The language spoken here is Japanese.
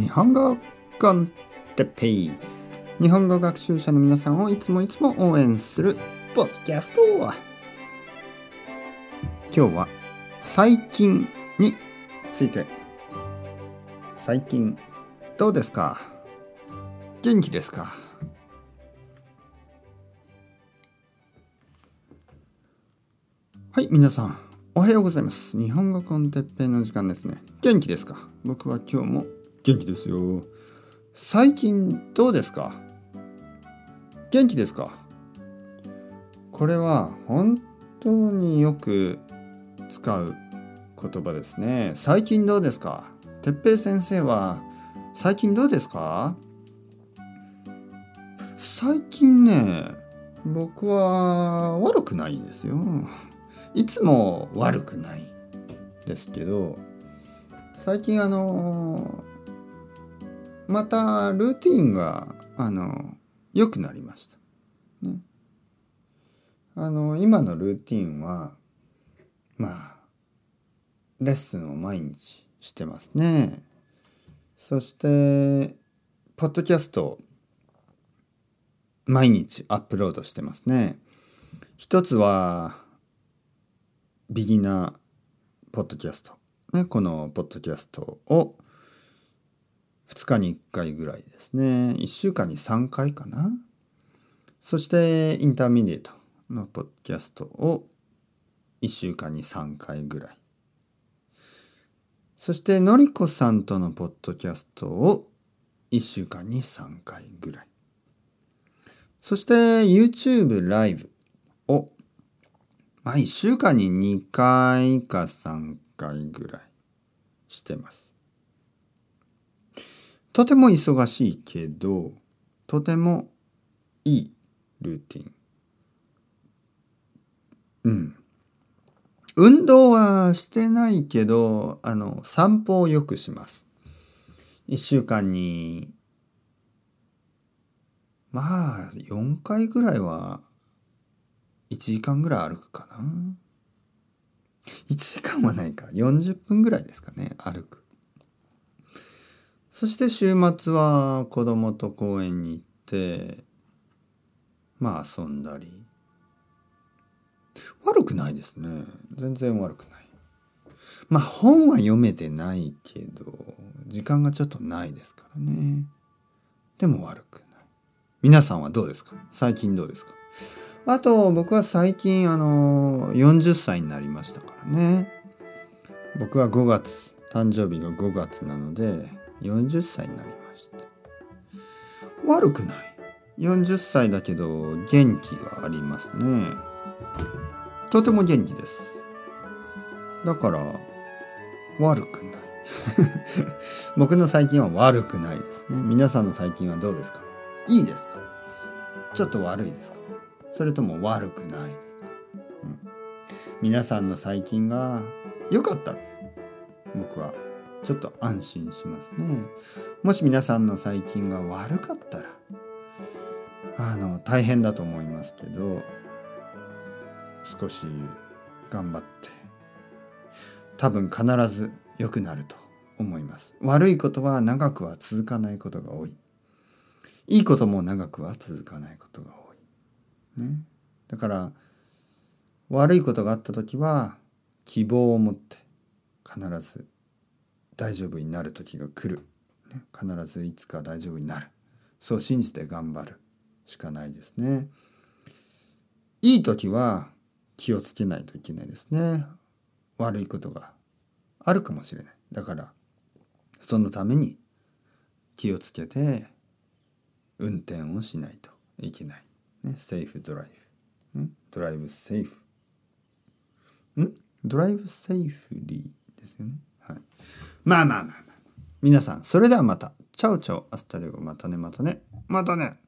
日本語コンテッペイ日本語学習者の皆さんをいつもいつも応援するポッドキャスト今日は最近について。最近どうですか？元気ですか？はい皆さんおはようございます。日本語コンテッペイの時間ですね。元気ですか？僕は今日も元気ですよ。最近どうですか？元気ですか？これは本当によく使う言葉ですね。最近どうですか？てっぺい先生は最近どうですか？最近ね僕は悪くないですよ。いつも悪くないですけど最近あのまたルーティンがあの良くなりました。ね、あの今のルーティンはまあレッスンを毎日してますね。そしてポッドキャスト毎日アップロードしてますね。一つは beginner podcast、ね、このポッドキャストを2日に1回ぐらいですね。1週間に3回かな。そして intermediate のポッドキャストを1週間に3回ぐらい。そしてのりこさんとのポッドキャストを1週間に3回ぐらい。そして YouTube ライブをまあ1週間に2回か3回ぐらいしてます。とても忙しいけど、とてもいいルーティン。うん。運動はしてないけど、あの、散歩をよくします。1週間に、まあ、4回ぐらいは1時間ぐらい歩くかな1時間はないか40分ぐらいですかね歩くそして週末は子供と公園に行ってまあ遊んだり。悪くないですね。全然悪くない。まあ本は読めてないけど時間がちょっとないですからね。でも悪くない。皆さんはどうですか？最近どうですか？あと僕は最近あの40歳になりましたからね。僕は5月誕生日が5月なので40歳になりました悪くない。40歳だけど元気がありますね。とても元気です。だから悪くない。僕の最近は悪くないですね。皆さんの最近はどうですか？いいですか？ちょっと悪いですか？それとも悪くないですか、うん、皆さんの最近が良かったら僕はちょっと安心しますね。もし皆さんの最近が悪かったらあの大変だと思いますけど少し頑張って多分必ず良くなると思います。悪いことは長くは続かないことが多い。いいことも長くは続かないことが多い。ね、だから悪いことがあった時は希望を持って必ず大丈夫になる時が来る、ね、必ずいつか大丈夫になるそう信じて頑張るしかないですねいい時は気をつけないといけないですね悪いことがあるかもしれないだからそのために気をつけて運転をしないといけないね、セーフドライブ。ドライブセーフ。ん？ドライブセーフリーですよね。はい。まあまあまあまあ。皆さん、それではまた。 ciao ciao、hasta luego、またね、またね。またね。